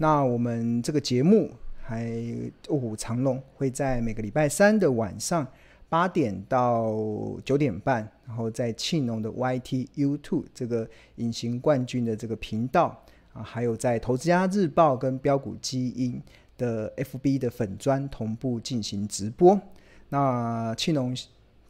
那我们这个节目还《卧虎藏龙》会在每个礼拜三的晚上八点到九点半，然后在庆农的 YT YouTube 这个隐形冠军的这个频道啊，还有在《投资家日报》跟标股基因的 FB 的粉砖同步进行直播。那庆农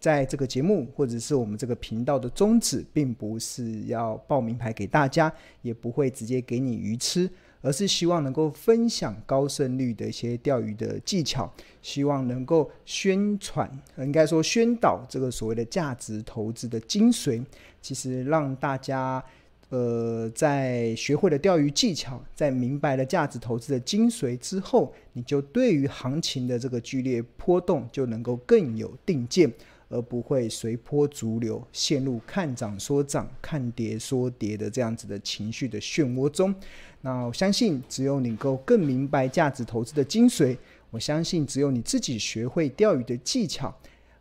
在这个节目或者是我们这个频道的宗旨，并不是要报名牌给大家，也不会直接给你鱼吃。而是希望能够分享高胜率的一些钓鱼的技巧，希望能够宣传，应该说宣导这个所谓的价值投资的精髓。其实让大家，呃，在学会了钓鱼技巧，在明白了价值投资的精髓之后，你就对于行情的这个剧烈波动就能够更有定见。而不会随波逐流，陷入看涨说涨、看跌说跌的这样子的情绪的漩涡中。那我相信，只有你够更明白价值投资的精髓，我相信只有你自己学会钓鱼的技巧，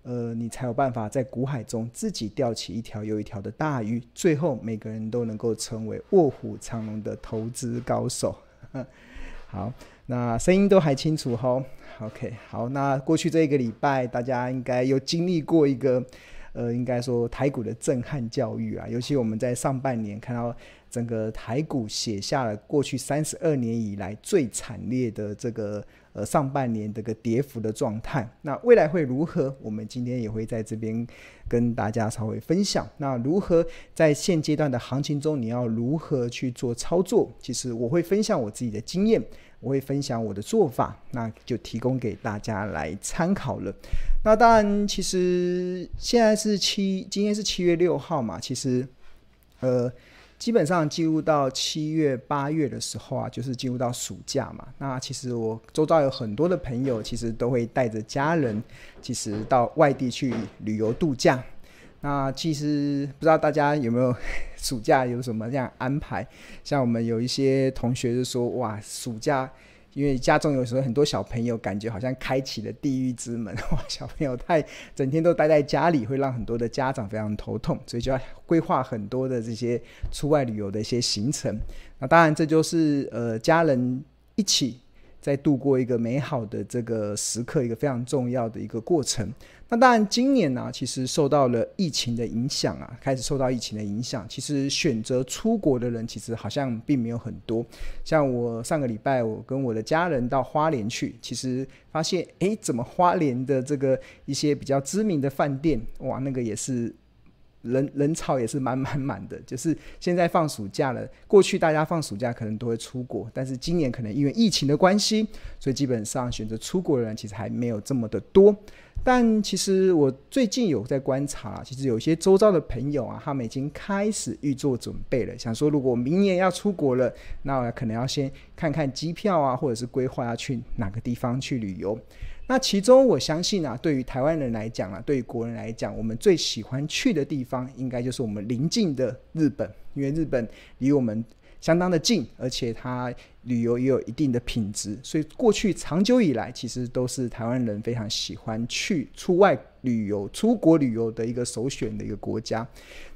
呃，你才有办法在股海中自己钓起一条又一条的大鱼。最后，每个人都能够成为卧虎藏龙的投资高手。好，那声音都还清楚吼。OK，好，那过去这一个礼拜，大家应该有经历过一个，呃，应该说台股的震撼教育啊。尤其我们在上半年看到整个台股写下了过去三十二年以来最惨烈的这个呃上半年这个跌幅的状态。那未来会如何？我们今天也会在这边跟大家稍微分享。那如何在现阶段的行情中，你要如何去做操作？其实我会分享我自己的经验。我会分享我的做法，那就提供给大家来参考了。那当然，其实现在是七，今天是七月六号嘛。其实，呃，基本上进入到七月、八月的时候啊，就是进入到暑假嘛。那其实我周遭有很多的朋友，其实都会带着家人，其实到外地去旅游度假。那其实不知道大家有没有暑假有什么这样安排？像我们有一些同学就说：“哇，暑假因为家中有时候很多小朋友，感觉好像开启了地狱之门。哇，小朋友太整天都待在家里，会让很多的家长非常头痛，所以就要规划很多的这些出外旅游的一些行程。那当然，这就是呃家人一起。”在度过一个美好的这个时刻，一个非常重要的一个过程。那当然，今年呢、其实受到了疫情的影响啊，开始受到疫情的影响。其实选择出国的人，其实好像并没有很多。像我上个礼拜，我跟我的家人到花莲去，其实发现，诶，怎么花莲的这个一些比较知名的饭店，哇，那个也是。人人潮也是满满满的，就是现在放暑假了。过去大家放暑假可能都会出国，但是今年可能因为疫情的关系，所以基本上选择出国的人其实还没有这么的多。但其实我最近有在观察，其实有些周遭的朋友啊，他们已经开始预做准备了，想说如果明年要出国了，那我可能要先看看机票啊，或者是规划要去哪个地方去旅游。那其中，我相信啊，对于台湾人来讲啊，对于国人来讲，我们最喜欢去的地方，应该就是我们邻近的日本，因为日本离我们相当的近，而且它旅游也有一定的品质，所以过去长久以来，其实都是台湾人非常喜欢去出外旅游、出国旅游的一个首选的一个国家。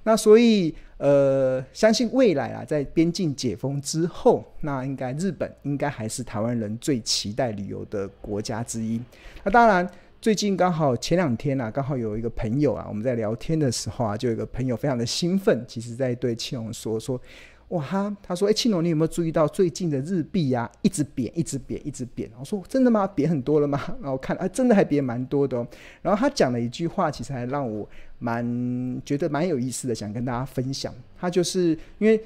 那所以，呃，相信未来啊，在边境解封之后，那应该日本应该还是台湾人最期待旅游的国家之一。那当然，最近刚好前两天啊，刚好有一个朋友啊，我们在聊天的时候啊，就有一个朋友非常的兴奋，其实在对庆农说说。哇哈！他说：“哎，庆龙，你有没有注意到最近的日币呀、一直贬，一直贬，一直贬？”我说：“真的吗？贬很多了吗？” 然后看，啊，真的还贬蛮多的哦。然后他讲了一句话，其实还让我蛮觉得蛮有意思的，想跟大家分享。他就是因为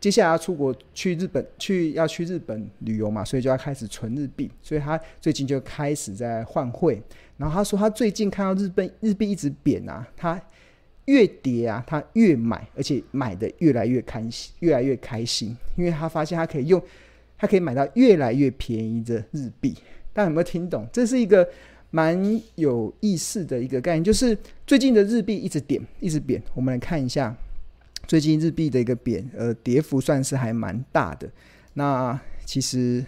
接下来要出国去日本，去要去日本旅游嘛，所以就要开始存日币，所以他最近就开始在换汇。然后他说，他最近看到日本日币一直贬啊，他。越跌啊，他越买，而且买的越来越开心，越来越开心，因为他发现他可以用，他可以买到越来越便宜的日币。大家有没有听懂？这是一个蛮有意思的一个概念，就是最近的日币一直贬，一直贬。我们来看一下最近日币的一个贬，呃，跌幅算是还蛮大的。那其实。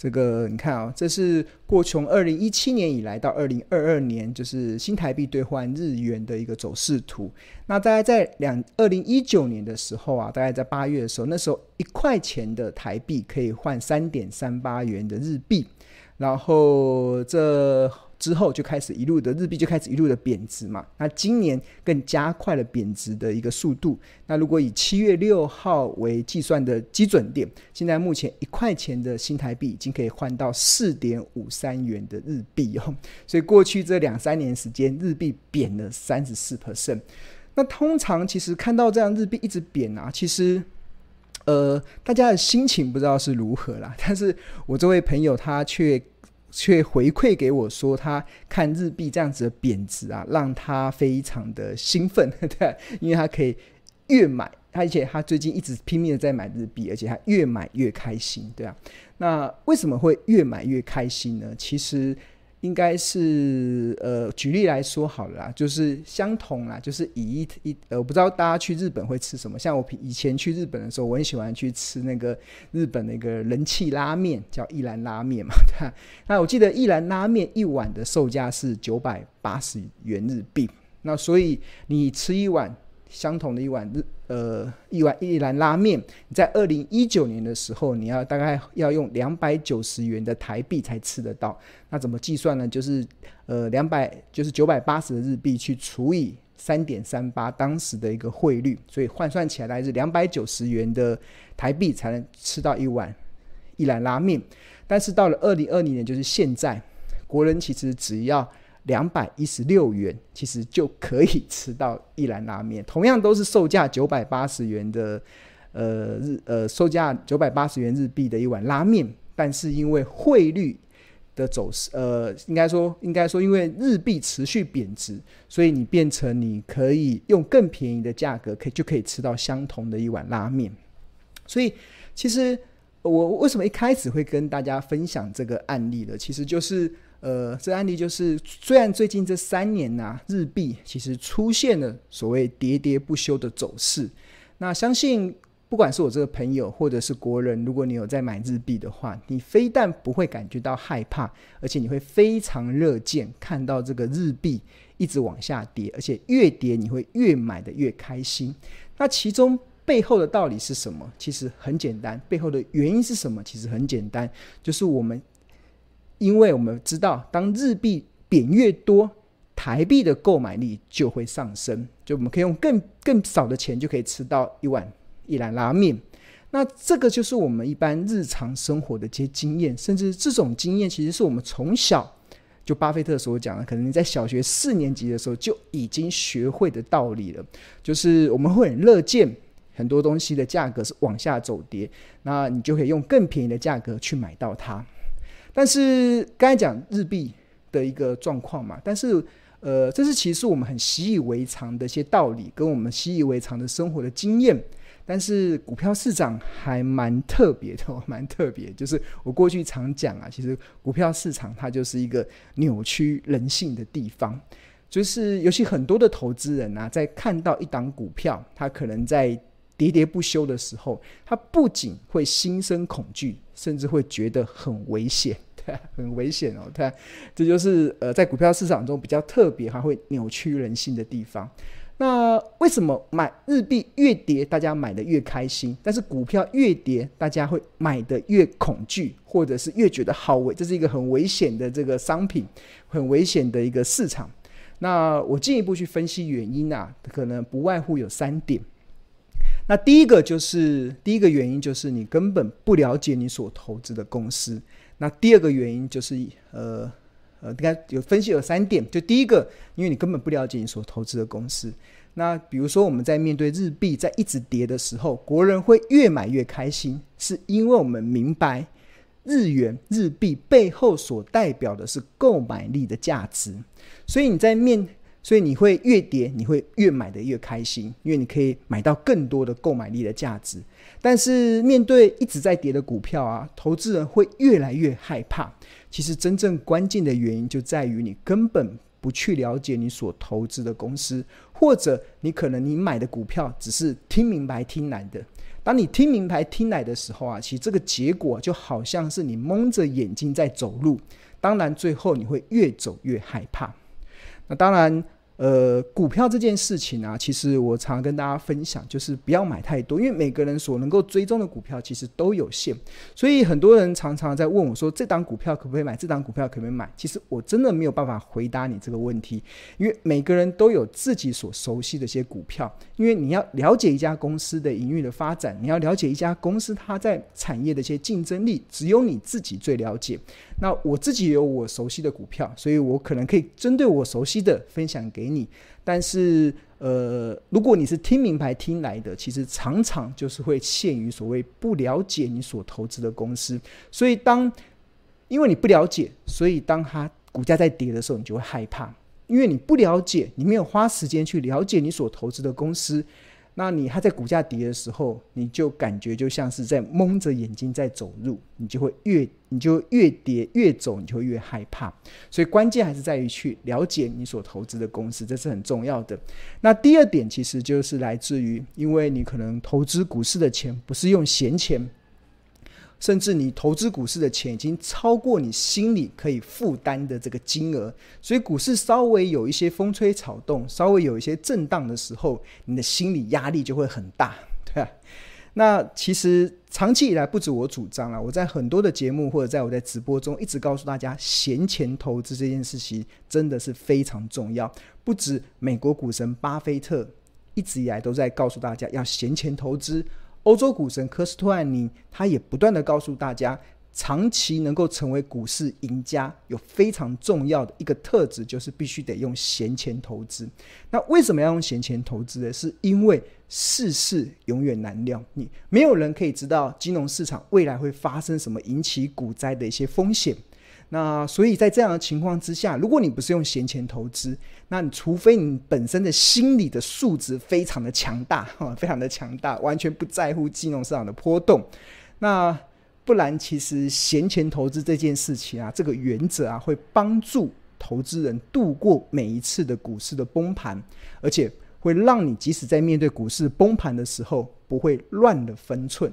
这个你看啊、这是过从二零一七年以来到二零二二年，就是新台币兑换日元的一个走势图。那大概在两二零一九年的时候啊，大概在八月的时候，那时候一块钱的台币可以换三点三八元的日币，然后这。之后就开始一路的日币就开始一路的贬值嘛，那今年更加快了贬值的一个速度。那如果以七月六号为计算的基准点，现在目前一块钱的新台币已经可以换到四点五三元的日币哦。所以过去这两三年时间，日币贬了三十四 percent。那通常其实看到这样日币一直贬啊，其实呃大家的心情不知道是如何啦。但是我这位朋友他却。却回馈给我说，他看日币这样子的贬值啊，让他非常的兴奋，对，因为他可以越买，而且他最近一直拼命的在买日币，而且他越买越开心，对啊。那为什么会越买越开心呢？其实。应该是呃，举例来说好了啦，就是相同啦，就是以一一呃，我不知道大家去日本会吃什么。像我以前去日本的时候，我很喜欢去吃那个日本那个人气拉面，叫一兰拉面嘛，对吧？那我记得一兰拉面一碗的售价是九百八十元日币，那所以你吃一碗。相同的一碗日呃一碗一兰拉面，你在二零一九年的时候，你要大概要用两百九十元的台币才吃得到。那怎么计算呢？就是呃两百就是九百八十的日币去除以三点三八当时的一个汇率，所以换算起来大概是两百九十元的台币才能吃到一碗一兰拉面。但是到了二零二零年，就是现在，国人其实只要。两百一十六元，其实就可以吃到一兰拉面。同样都是售价九百八十元的，呃日呃售价九百八十元日币的一碗拉面，但是因为汇率的走势，呃，应该说应该说因为日币持续贬值，所以你变成你可以用更便宜的价格，可以就可以吃到相同的一碗拉面。所以其实我为什么一开始会跟大家分享这个案例呢？其实就是。呃，这案例就是，虽然最近这三年呐、日币其实出现了所谓喋喋不休的走势。那相信不管是我这个朋友，或者是国人，如果你有在买日币的话，你非但不会感觉到害怕，而且你会非常乐见看到这个日币一直往下跌，而且越跌你会越买的越开心。那其中背后的道理是什么？其实很简单，背后的原因是什么？其实很简单，就是我们。因为我们知道，当日币贬越多，台币的购买力就会上升，就我们可以用更更少的钱就可以吃到一碗一兰拉面。那这个就是我们一般日常生活的这些经验，甚至这种经验其实是我们从小就巴菲特所讲的，可能你在小学四年级的时候就已经学会的道理了，就是我们会很乐见很多东西的价格是往下走跌，那你就可以用更便宜的价格去买到它。但是刚才讲日币的一个状况嘛，但是呃，这是其实我们很习以为常的一些道理，跟我们习以为常的生活的经验。但是股票市场还蛮特别的，蛮特别。就是我过去常讲啊，其实股票市场它就是一个扭曲人性的地方。就是尤其很多的投资人啊，在看到一档股票，他可能在喋喋不休的时候，他不仅会心生恐惧。甚至会觉得很危险，对，很危险哦，对，这就是呃，在股票市场中比较特别，还会扭曲人性的地方。那为什么买日币越跌，大家买的越开心，但是股票越跌，大家会买的越恐惧，或者是越觉得好危？这是一个很危险的这个商品，很危险的一个市场。那我进一步去分析原因啊，可能不外乎有三点。那第一个就是第一个原因就是你根本不了解你所投资的公司。那第二个原因就是呃呃，应该有分析有三点。就第一个，因为你根本不了解你所投资的公司。那比如说我们在面对日币在一直跌的时候，国人会越买越开心，是因为我们明白日元日币背后所代表的是购买力的价值。所以你在面所以你会越跌，你会越买得越开心，因为你可以买到更多的购买力的价值。但是面对一直在跌的股票啊，投资人会越来越害怕。其实真正关键的原因就在于你根本不去了解你所投资的公司，或者你可能你买的股票只是听明白听来的，当你听明白听来的时候啊，其实这个结果就好像是你蒙着眼睛在走路，当然最后你会越走越害怕。那当然。呃，股票这件事情啊，其实我常跟大家分享，就是不要买太多，因为每个人所能够追踪的股票其实都有限，所以很多人常常在问我说，这档股票可不可以买？这档股票可不可以买？其实我真的没有办法回答你这个问题，因为每个人都有自己所熟悉的一些股票，因为你要了解一家公司的营运的发展，你要了解一家公司它在产业的一些竞争力，只有你自己最了解。那我自己有我熟悉的股票，所以我可能可以针对我熟悉的分享给你。但是，呃，如果你是听明牌听来的，其实常常就是会陷于所谓不了解你所投资的公司。所以当因为你不了解，所以当它股价在跌的时候，你就会害怕，因为你不了解，你没有花时间去了解你所投资的公司。那你还在股价跌的时候，你就感觉就像是在蒙着眼睛在走路，你就会越你就越跌越走，你就会越害怕。所以关键还是在于去了解你所投资的公司，这是很重要的。那第二点其实就是来自于，因为你可能投资股市的钱不是用闲钱。甚至你投资股市的钱已经超过你心里可以负担的这个金额，所以股市稍微有一些风吹草动，稍微有一些震荡的时候，你的心理压力就会很大，对吧？那其实长期以来不止我主张了，我在很多的节目或者在我在直播中一直告诉大家，闲钱投资这件事情真的是非常重要。不止美国股神巴菲特一直以来都在告诉大家要闲钱投资。欧洲股神科斯托安尼，他也不断的告诉大家，长期能够成为股市赢家，有非常重要的一个特质，就是必须得用闲钱投资。那为什么要用闲钱投资呢？是因为世事永远难料，你没有人可以知道金融市场未来会发生什么引起股灾的一些风险。那所以在这样的情况之下，如果你不是用闲钱投资，那你除非你本身的心理的素质非常的强大，哈，非常的强大，完全不在乎金融市场的波动，那不然其实闲钱投资这件事情啊，这个原则啊，会帮助投资人度过每一次的股市的崩盘，而且会让你即使在面对股市崩盘的时候，不会乱了分寸。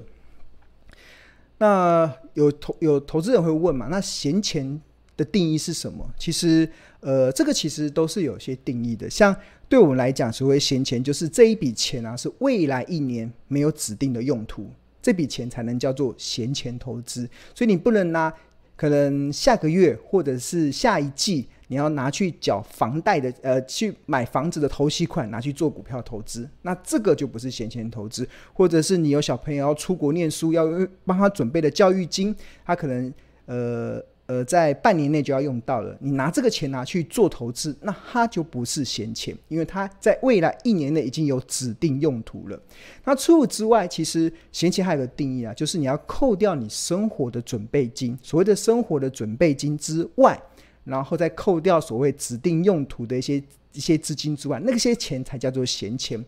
那有投有投资人会问嘛？那闲钱的定义是什么？其实，呃，这个其实都是有些定义的。像对我们来讲，所谓闲钱，就是这一笔钱啊，是未来一年没有指定的用途，这笔钱才能叫做闲钱投资。所以你不能拿可能下个月或者是下一季。你要拿去缴房贷的，呃，去买房子的头期款，拿去做股票投资，那这个就不是闲钱投资，或者是你有小朋友要出国念书，要帮他准备的教育金，他可能，呃呃，在半年内就要用到了，你拿这个钱拿去做投资，那它就不是闲钱，因为它在未来一年内已经有指定用途了。那除此之外，其实闲钱还有个定义啊，就是你要扣掉你生活的准备金，所谓的生活的准备金之外。然后再扣掉所谓指定用途的一些一些资金之外，那些钱才叫做闲钱。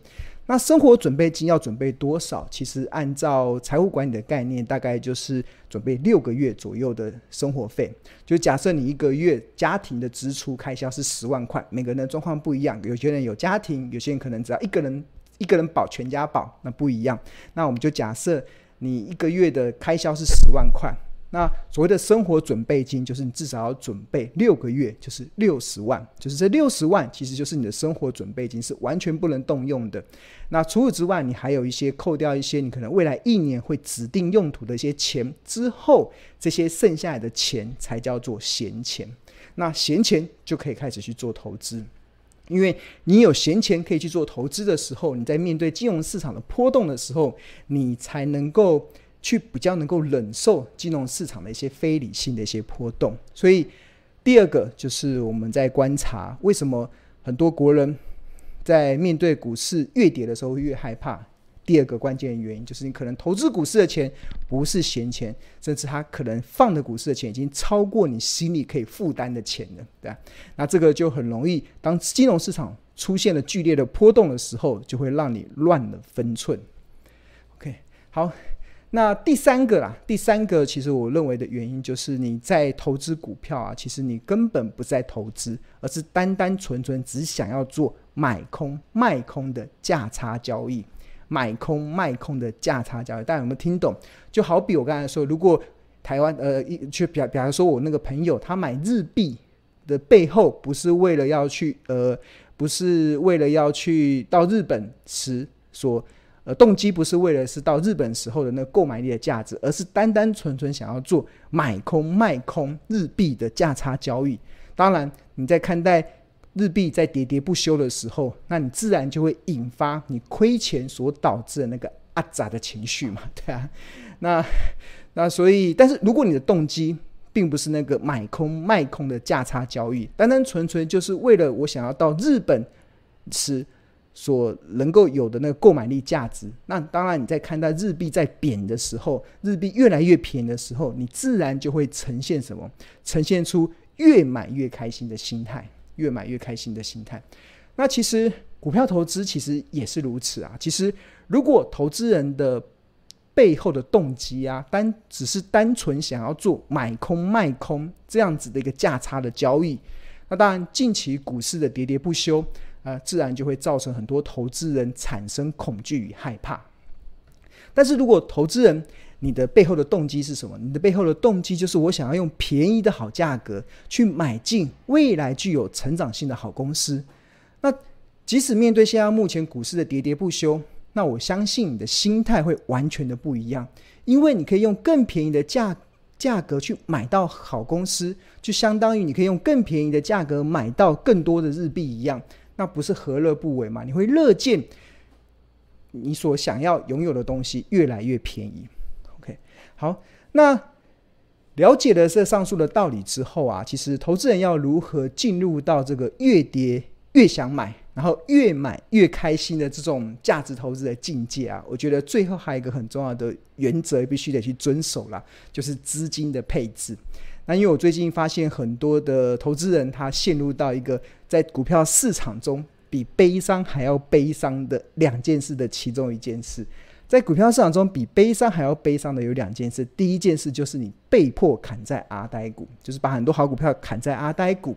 那生活准备金要准备多少？其实按照财务管理的概念，大概就是准备六个月左右的生活费。就假设你一个月家庭的支出开销是十万块，每个人的状况不一样，有些人有家庭，有些人可能只要一个人一个人保全家保，那不一样。那我们就假设你一个月的开销是十万块。那所谓的生活准备金，就是你至少要准备六个月，就是六十万，就是这六十万其实就是你的生活准备金，是完全不能动用的。那除此之外，你还有一些扣掉一些你可能未来一年会指定用途的一些钱之后，这些剩下来的钱才叫做闲钱。那闲钱就可以开始去做投资，因为你有闲钱可以去做投资的时候，你在面对金融市场的波动的时候，你才能够。去比较能够忍受金融市场的一些非理性的一些波动，所以第二个就是我们在观察为什么很多国人在面对股市越跌的时候越害怕。第二个关键原因就是你可能投资股市的钱不是闲钱，甚至他可能放的股市的钱已经超过你心里可以负担的钱了，对吧？那这个就很容易，当金融市场出现了剧烈的波动的时候，就会让你乱了分寸。OK，好。那第三个啦，第三个其实我认为的原因就是你在投资股票啊，其实你根本不在投资，而是单单纯纯只想要做买空卖空的价差交易。买空卖空的价差交易。大家有没有听懂？就好比我刚才说，如果台湾呃一，去比比方说，我那个朋友他买日币的背后，不是为了要去呃，不是为了要去到日本时所呃动机，不是为了是到日本时候的那个购买力的价值，而是单单纯纯想要做买空卖空日币的价差交易。当然，你在看待日币在喋喋不休的时候，那你自然就会引发你亏钱所导致的那个阿杂的情绪嘛，对啊，那。那所以，但是如果你的动机并不是那个买空卖空的价差交易，单单纯纯就是为了我想要到日本时所能够有的那个购买力价值，那当然你在看待日币在贬的时候，日币越来越便宜的时候，你自然就会呈现什么？呈现出越买越开心的心态，越买越开心的心态。那其实股票投资其实也是如此啊。其实如果投资人的背后的动机啊，单只是单纯想要做买空卖空这样子的一个价差的交易，那当然近期股市的喋喋不休、呃，自然就会造成很多投资人产生恐惧与害怕。但是如果投资人你的背后的动机是什么？你的背后的动机就是我想要用便宜的好价格去买进未来具有成长性的好公司。那即使面对现在目前股市的喋喋不休，那我相信你的心态会完全的不一样，因为你可以用更便宜的价价格去买到好公司，就相当于你可以用更便宜的价格买到更多的日币一样，那不是何乐不为吗？你会乐见你所想要拥有的东西越来越便宜。OK，好，那了解了这上述的道理之后啊，其实投资人要如何进入到这个越跌越想买？然后越买越开心的这种价值投资的境界啊，我觉得最后还有一个很重要的原则必须得去遵守啦，就是资金的配置。那因为我最近发现很多的投资人他陷入到一个在股票市场中比悲伤还要悲伤的两件事的其中一件事，在股票市场中比悲伤还要悲伤的有两件事，第一件事就是你被迫砍在阿呆股，就是把很多好股票砍在阿呆股。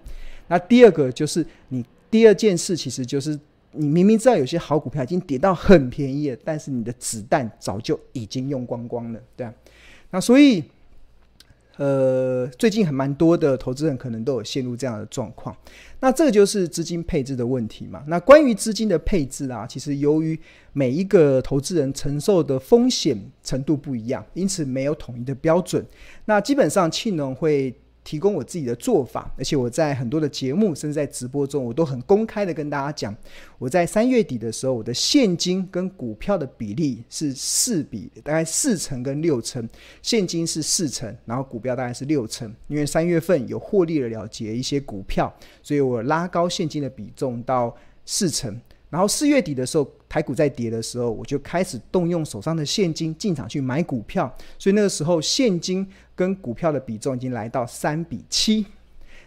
那第二个就是你。第二件事其实就是，你明明知道有些好股票已经跌到很便宜了，但是你的子弹早就已经用光光了，对啊。那所以，呃，最近很蛮多的投资人可能都有陷入这样的状况。那这就是资金配置的问题嘛。那关于资金的配置啊，其实由于每一个投资人承受的风险程度不一样，因此没有统一的标准。那基本上庆农会。提供我自己的做法，而且我在很多的节目，甚至在直播中，我都很公开的跟大家讲，我在三月底的时候，我的现金跟股票的比例是四比，大概四成跟六成，现金是四成，然后股票大概是六成，因为三月份有获利了了结一些股票，所以我拉高现金的比重到四成。然后四月底的时候，台股在跌的时候，我就开始动用手上的现金进场去买股票，所以那个时候现金跟股票的比重已经来到三比七。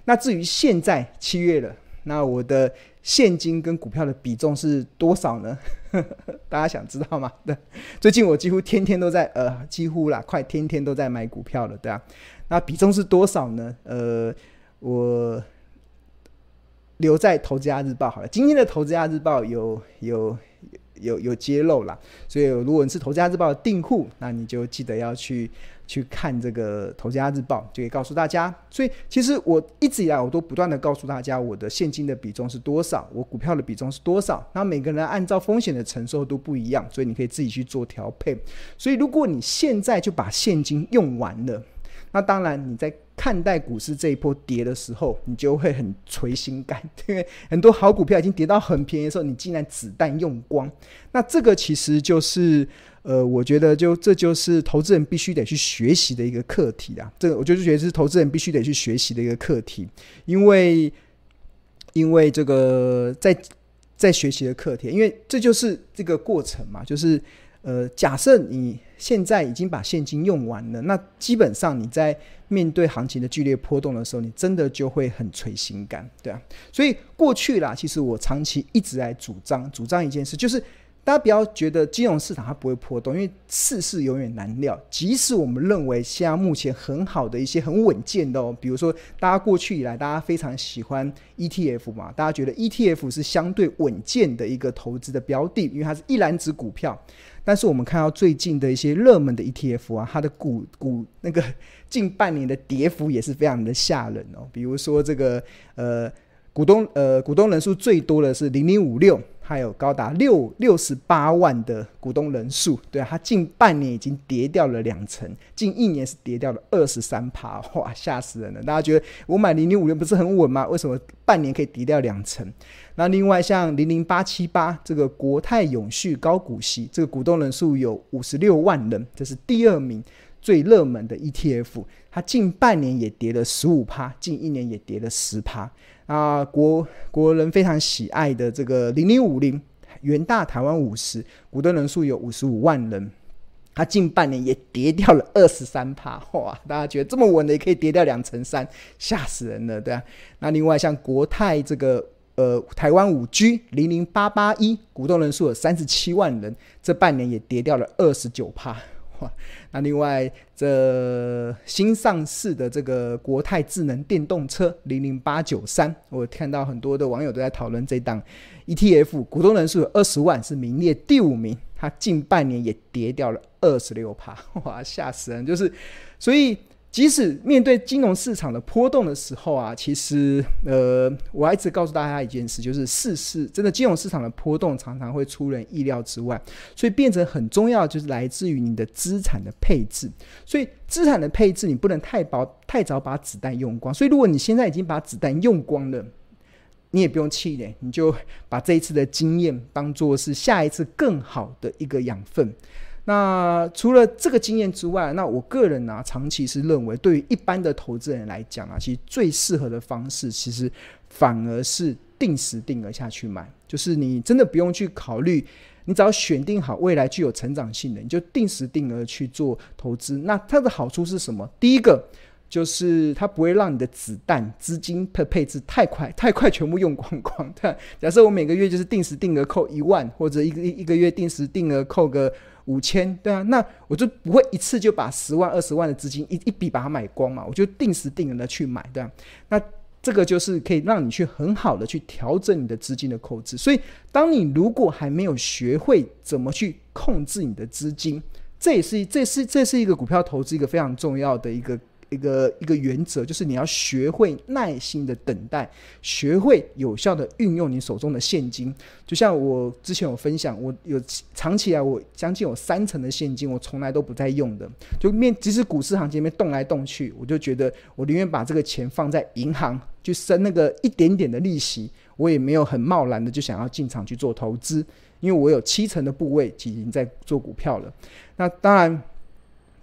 那至于现在七月了，那我的现金跟股票的比重是多少呢？大家想知道吗？对，最近我几乎天天都在，呃，几乎啦，快天天都在买股票了，对啊。那比重是多少呢？呃，我。留在投资家日报好了。今天的投资家日报有有有有揭露啦，所以如果你是投资家日报的订户，那你就记得要去去看这个投资家日报，就可以告诉大家。所以其实我一直以来我都不断的告诉大家，我的现金的比重是多少，我股票的比重是多少。那每个人按照风险的承受都不一样，所以你可以自己去做调配。所以如果你现在就把现金用完了，那当然你在。看待股市这一波跌的时候，你就会很捶心肝，因为很多好股票已经跌到很便宜的时候，你竟然子弹用光。那这个其实就是，呃，我觉得就这就是投资人必须得去学习的一个课题啊。这个我就是觉得是投资人必须得去学习的一个课题，因为因为这个在在学习的课题，因为这就是这个过程嘛，就是。呃，假设你现在已经把现金用完了，那基本上你在面对行情的剧烈波动的时候，你真的就会很垂心肝，对啊。所以过去啦，其实我长期一直在主张主张一件事，就是大家不要觉得金融市场它不会波动，因为世事永远难料。即使我们认为现在目前很好的一些很稳健的哦，比如说大家过去以来大家非常喜欢 ETF 嘛，大家觉得 ETF 是相对稳健的一个投资的标的，因为它是一篮子股票。但是我们看到最近的一些热门的 ETF 啊，它的股股那个近半年的跌幅也是非常的吓人哦。比如说这个呃股东呃股东人数最多的是零零五六，还有高达六六十八万的股东人数，对啊，它近半年已经跌掉了两成，近一年是跌掉了二十三趴，哇，吓死人了！大家觉得我买零零五六不是很稳吗？为什么半年可以跌掉两成？那另外像零零八七八这个国泰永续高股息，这个股东人数有五十六万人，这是第二名最热门的 ETF。它近半年也跌了十五趴，近一年也跌了十趴。啊，国国人非常喜爱的这个零零五零元大台湾五十，股东人数有五十五万人，它近半年也跌掉了二十三趴。哇，大家觉得这么稳的也可以跌掉两成三，吓死人了，对啊。那另外像国泰这个。呃，台湾五 G 零零八八一股东人数有三十七万人，这半年也跌掉了二十九趴。哇，那另外这新上市的这个国泰智能电动车零零八九三，我看到很多的网友都在讨论这档 ETF，股东人数有二十万，是名列第五名。它近半年也跌掉了二十六趴，哇，吓死人！就是所以。即使面对金融市场的波动的时候啊，其实呃，我还一直告诉大家一件事，就是世事真的金融市场的波动常常会出人意料之外，所以变成很重要，就是来自于你的资产的配置。所以资产的配置你不能太薄，太早把子弹用光。所以如果你现在已经把子弹用光了，你也不用气馁，你就把这一次的经验当做是下一次更好的一个养分。那除了这个经验之外，那我个人呢、长期是认为，对于一般的投资人来讲啊，其实最适合的方式，其实反而是定时定额下去买。就是你真的不用去考虑，你只要选定好未来具有成长性的，你就定时定额去做投资。那它的好处是什么？第一个就是它不会让你的子弹资金的配置太快，太快全部用光光。对，假设我每个月就是定时定额扣一万，或者一个一一个月定时定额扣个。五千，对啊，那我就不会一次就把十万、二十万的资金一一笔把它买光嘛，我就定时定额的去买，对吧，那这个就是可以让你去很好的去调整你的资金的控制。所以，当你如果还没有学会怎么去控制你的资金，这也是这是这是一个股票投资一个非常重要的一个。一个一个原则就是你要学会耐心的等待，学会有效的运用你手中的现金。就像我之前有分享，我有长期来我将近有三成的现金，我从来都不在用的。就面即使股市行情里面动来动去，我就觉得我宁愿把这个钱放在银行，去生那个一点点的利息，我也没有很贸然的就想要进场去做投资，因为我有七成的部位已经在做股票了。那当然。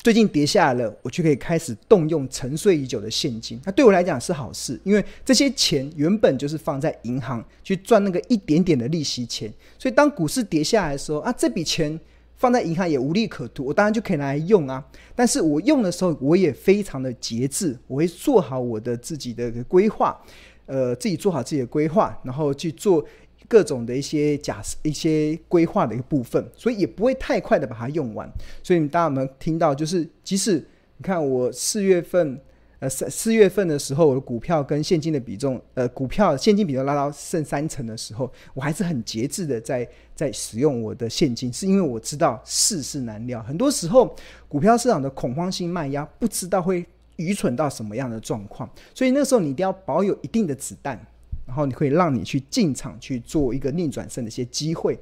最近跌下来了，我就可以开始动用沉睡已久的现金。那对我来讲是好事，因为这些钱原本就是放在银行去赚那个一点点的利息钱。所以当股市跌下来的时候啊，这笔钱放在银行也无利可图，我当然就可以拿来用啊。但是我用的时候，我也非常的节制，我会做好我的自己的规划，呃，自己做好自己的规划，然后去做。各种的一些假设、一些规划的一个部分，所以也不会太快的把它用完。所以大家有没有听到？就是即使你看我四月份，呃，四四月份的时候，我的股票跟现金的比重，呃，股票现金比重拉到剩三成的时候，我还是很节制的在在使用我的现金，是因为我知道世事难料，很多时候股票市场的恐慌性卖压，不知道会愚蠢到什么样的状况，所以那时候你一定要保有一定的子弹。然后你可以让你去进场去做一个逆转胜的一些机会，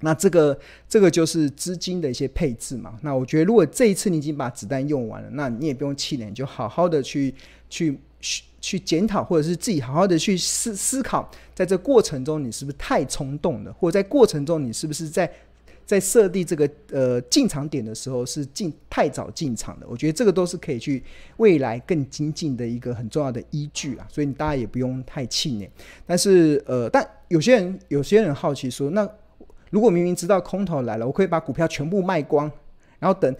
那这个这个就是资金的一些配置嘛。那我觉得如果这一次你已经把子弹用完了，那你也不用气馁，你就好好的去去去去检讨，或者是自己好好的去思思考，在这过程中你是不是太冲动了，或者在过程中你是不是在。在设定这个呃进场点的时候，是进太早进场的，我觉得这个都是可以去未来更精进的一个很重要的依据啊，所以你大家也不用太气馁。但是呃，但有些人有些人好奇说，那如果明明知道空头来了，我可以把股票全部卖光，然后等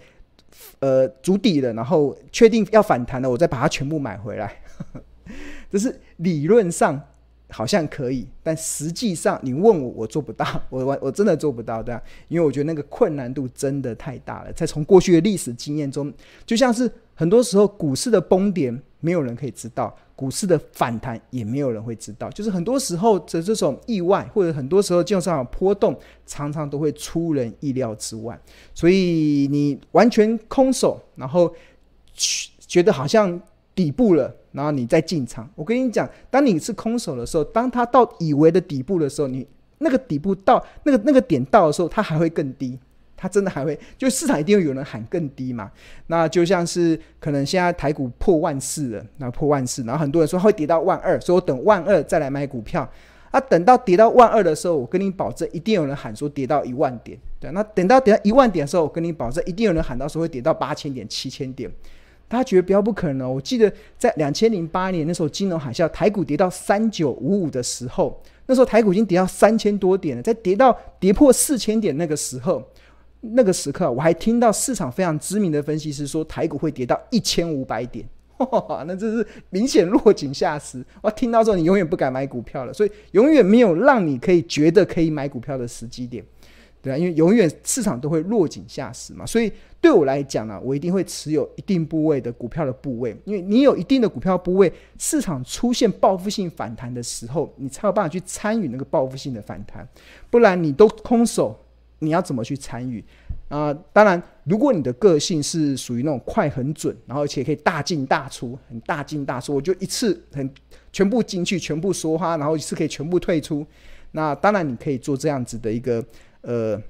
呃筑底了，然后确定要反弹了，我再把它全部买回来。这是理论上好像可以，但实际上你问我，我做不到，我我我真的做不到，对吧？因为我觉得那个困难度真的太大了。在从过去的历史经验中，就像是很多时候股市的崩跌，没有人可以知道；股市的反弹，也没有人会知道。就是很多时候的这种意外，或者很多时候金融市场波动，常常都会出人意料之外。所以你完全空手，然后觉得好像底部了。然后你再进场，我跟你讲，当你是空手的时候，当它到以为的底部的时候，你那个底部到那个那个点到的时候，它还会更低，它真的还会，就市场一定会有人喊更低嘛。那就像是可能现在台股破万四了，那破万四，然后很多人说会跌到万二，所以我等万二再来买股票。啊，等到跌到万二的时候，我跟你保证，一定有人喊说跌到一万点。对，那等到跌到一万点的时候，我跟你保证，一定有人喊到说会跌到八千点、七千点。他觉得比较不可能。我记得在两千零八年那时候金融海啸，台股跌到三九五五的时候，那时候台股已经跌到三千多点了。在跌到跌破四千点那个时候，那个时刻我还听到市场非常知名的分析师说台股会跌到一千五百点，那这是明显落井下石。我听到之后，你永远不敢买股票了，所以永远没有让你可以觉得可以买股票的时机点。对啊，因为永远市场都会落井下石嘛，所以对我来讲呢，我一定会持有一定部位的股票的部位，因为你有一定的股票部位，市场出现报复性反弹的时候，你才有办法去参与那个报复性的反弹，不然你都空手，你要怎么去参与啊？当然，如果你的个性是属于那种快很准，然后而且可以大进大出，很大进大出，我就一次很全部进去，全部说哈，然后一次可以全部退出，那当然你可以做这样子的一个。呃，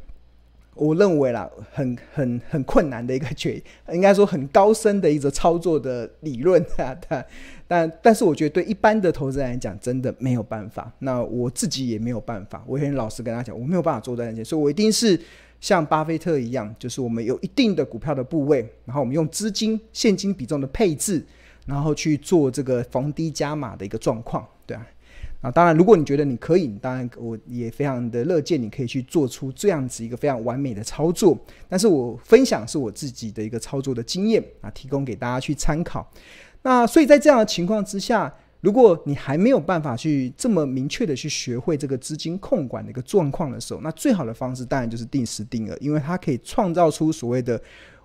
我认为啦，很很很困难的一个决，应该说很高深的一个操作的理论啊，但但但是我觉得对一般的投资人来讲，真的没有办法。那我自己也没有办法，我也很老实跟他讲，我没有办法做到那些，所以我一定是像巴菲特一样，就是我们有一定的股票的部位，然后我们用资金现金比重的配置，然后去做这个逢低加码的一个状况，对啊。啊，当然，如果你觉得你可以，当然我也非常的乐见你可以去做出这样子一个非常完美的操作。但是我分享是我自己的一个操作的经验啊，提供给大家去参考。那所以在这样的情况之下，如果你还没有办法去这么明确的去学会这个资金控管的一个状况的时候，那最好的方式当然就是定时定额，因为它可以创造出所谓的。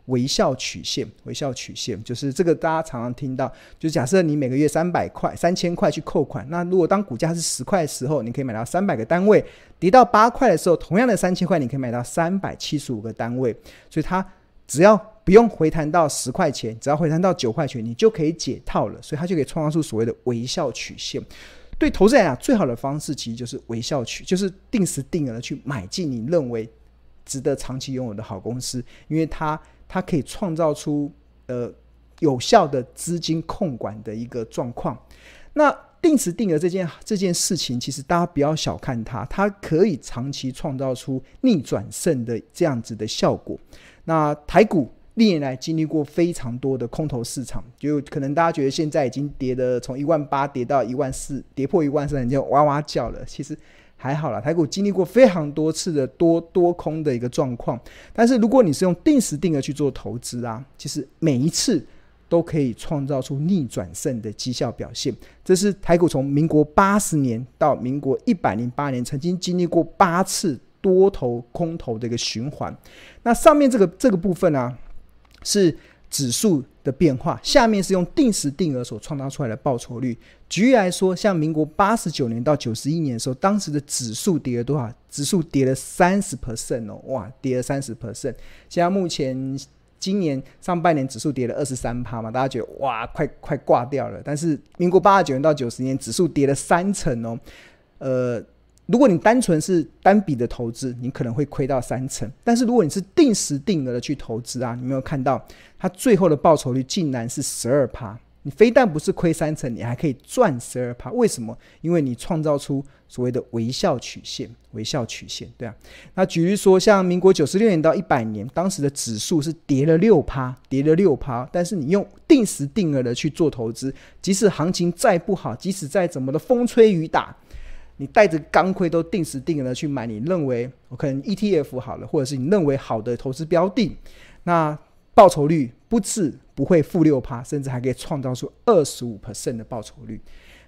微笑曲线，微笑曲线就是这个，大家常常听到。就假设你每个月三百块、三千块去扣款，那如果当股价是十块的时候，你可以买到三百个单位；跌到八块的时候，同样的三千块，你可以买到三百七十五个单位。所以它只要不用回弹到十块钱，只要回弹到九块钱，你就可以解套了。所以它就可以创造出所谓的微笑曲线。对投资人来讲，最好的方式其实就是微笑曲，就是定时定额的去买进你认为值得长期拥有的好公司，因为它。它可以创造出呃有效的资金控管的一个状况。那定时定额这件这件事情，其实大家不要小看它，它可以长期创造出逆转胜的这样子的效果。那台股历年来经历过非常多的空头市场，就可能大家觉得现在已经跌的从一万八跌到一万四，跌破一万三，已经哇哇叫了。其实。还好啦，台股经历过非常多次的多多空的一个状况，但是如果你是用定时定额去做投资啊，其实每一次都可以创造出逆转胜的绩效表现。这是台股从民国八十年到民国一百零八年，曾经经历过八次多头空头的一个循环。那上面这个这个部分啊，是。指数的变化，下面是用定时定额所创造出来的报酬率。举例来说，像民国八十九年到九十一年的时候，当时的指数跌了多少？指数跌了三十 percent 哦，哇，跌了三十 percent。现在目前今年上半年指数跌了二十三趴嘛，大家觉得哇，快快挂掉了。但是民国八十九年到九十年，指数跌了三成哦，呃。如果你单纯是单笔的投资，你可能会亏到三成。但是如果你是定时定额的去投资啊，你没有看到它最后的报酬率竟然是十二趴。你非但不是亏三成，你还可以赚十二趴。为什么？因为你创造出所谓的微笑曲线，微笑曲线，对啊。那举例说，像民国九十六年到一百年，当时的指数是跌了六趴，跌了六趴。但是你用定时定额的去做投资，即使行情再不好，即使再怎么的风吹雨打。你带着钢盔都定时定额的去买，你认为我可能 ETF 好了，或者是你认为好的投资标的，那报酬率不止不会负六趴，甚至还可以创造出二十五 percent 的报酬率。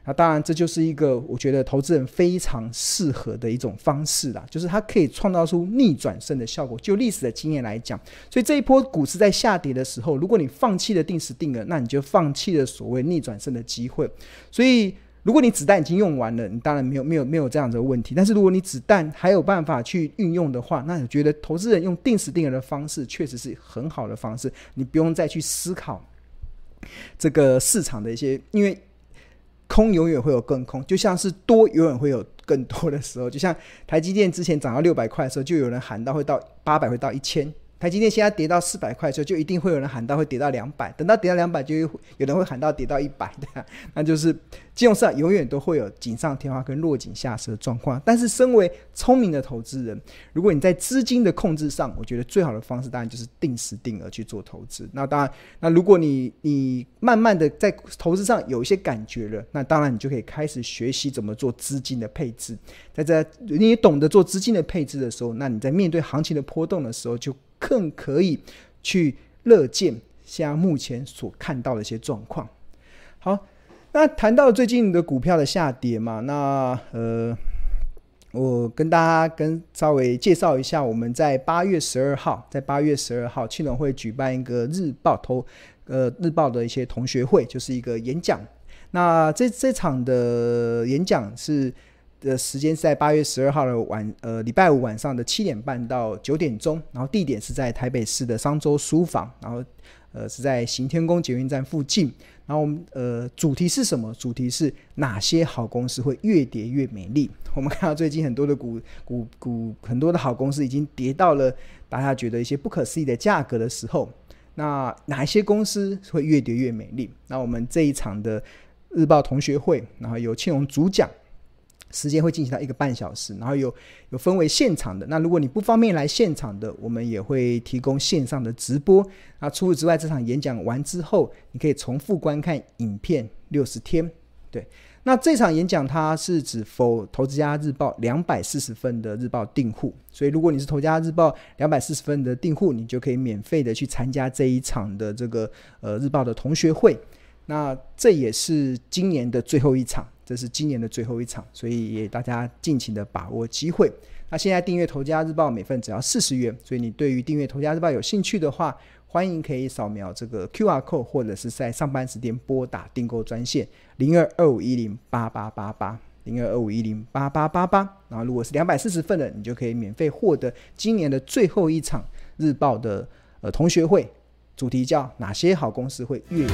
那当然，这就是一个我觉得投资人非常适合的一种方式啦，就是它可以创造出逆转胜的效果。就历史的经验来讲，所以这一波股市在下跌的时候，如果你放弃了定时定额，那你就放弃了所谓逆转胜的机会。所以，如果你子弹已经用完了，你当然没有没有没有这样子的问题。但是，如果你子弹还有办法去运用的话，那我觉得投资人用定时定额的方式确实是很好的方式。你不用再去思考这个市场的一些，因为。空永远会有更空，就像是多永远会有更多的时候。就像台积电之前涨到六百块的时候，就有人喊到会到八百，会到一千。台积电现在跌到四百块的时候，就一定会有人喊到会跌到两百。等到跌到两百，就有人会喊到跌到一百的。那就是金融市场永远都会有锦上添花跟落井下石的状况。但是，身为聪明的投资人，如果你在资金的控制上，我觉得最好的方式当然就是定时定额去做投资。那当然，那如果你你慢慢的在投资上有一些感觉了，那当然你就可以开始学习怎么做资金的配置。在这你懂得做资金的配置的时候，那你在面对行情的波动的时候就。更可以去乐见现在目前所看到的一些状况。好，那谈到最近的股票的下跌嘛，那呃，我跟大家跟稍微介绍一下，我们在八月十二号，在八月十二号，庆隆会举办一个日报投呃日报的一些同学会，就是一个演讲。那这这场的演讲是。的时间是在八月十二号的晚，呃，礼拜五晚上的七点半到九点钟，然后地点是在台北市的商周书房，然后呃是在行天宫捷运站附近，然后我们呃主题是什么？主题是哪些好公司会越跌越美丽？我们看到最近很多的股股股很多的好公司已经跌到了大家觉得一些不可思议的价格的时候，那哪一些公司会越跌越美丽？那我们这一场的日报同学会，然后由庆荣主讲。时间会进行到一个半小时，然后有有分为现场的。那如果你不方便来现场的，我们也会提供线上的直播。那除此之外，这场演讲完之后，你可以重复观看影片六十天。对，那这场演讲它是指否投资家日报两百四十份的日报订户，所以如果你是投资家日报两百四十份的订户，你就可以免费的去参加这一场的这个呃日报的同学会。那这也是今年的最后一场。这是今年的最后一场，所以也大家尽情的把握机会。那现在订阅《投家日报》每份只要四十元，所以你对于订阅《投家日报》有兴趣的话，欢迎可以扫描这个 QR code，或者是在上班时间拨打订购专线零二二五一零八八八八零二二五一零八八八八。然后如果是两百四十份的，你就可以免费获得今年的最后一场日报的呃同学会，主题叫哪些好公司会越。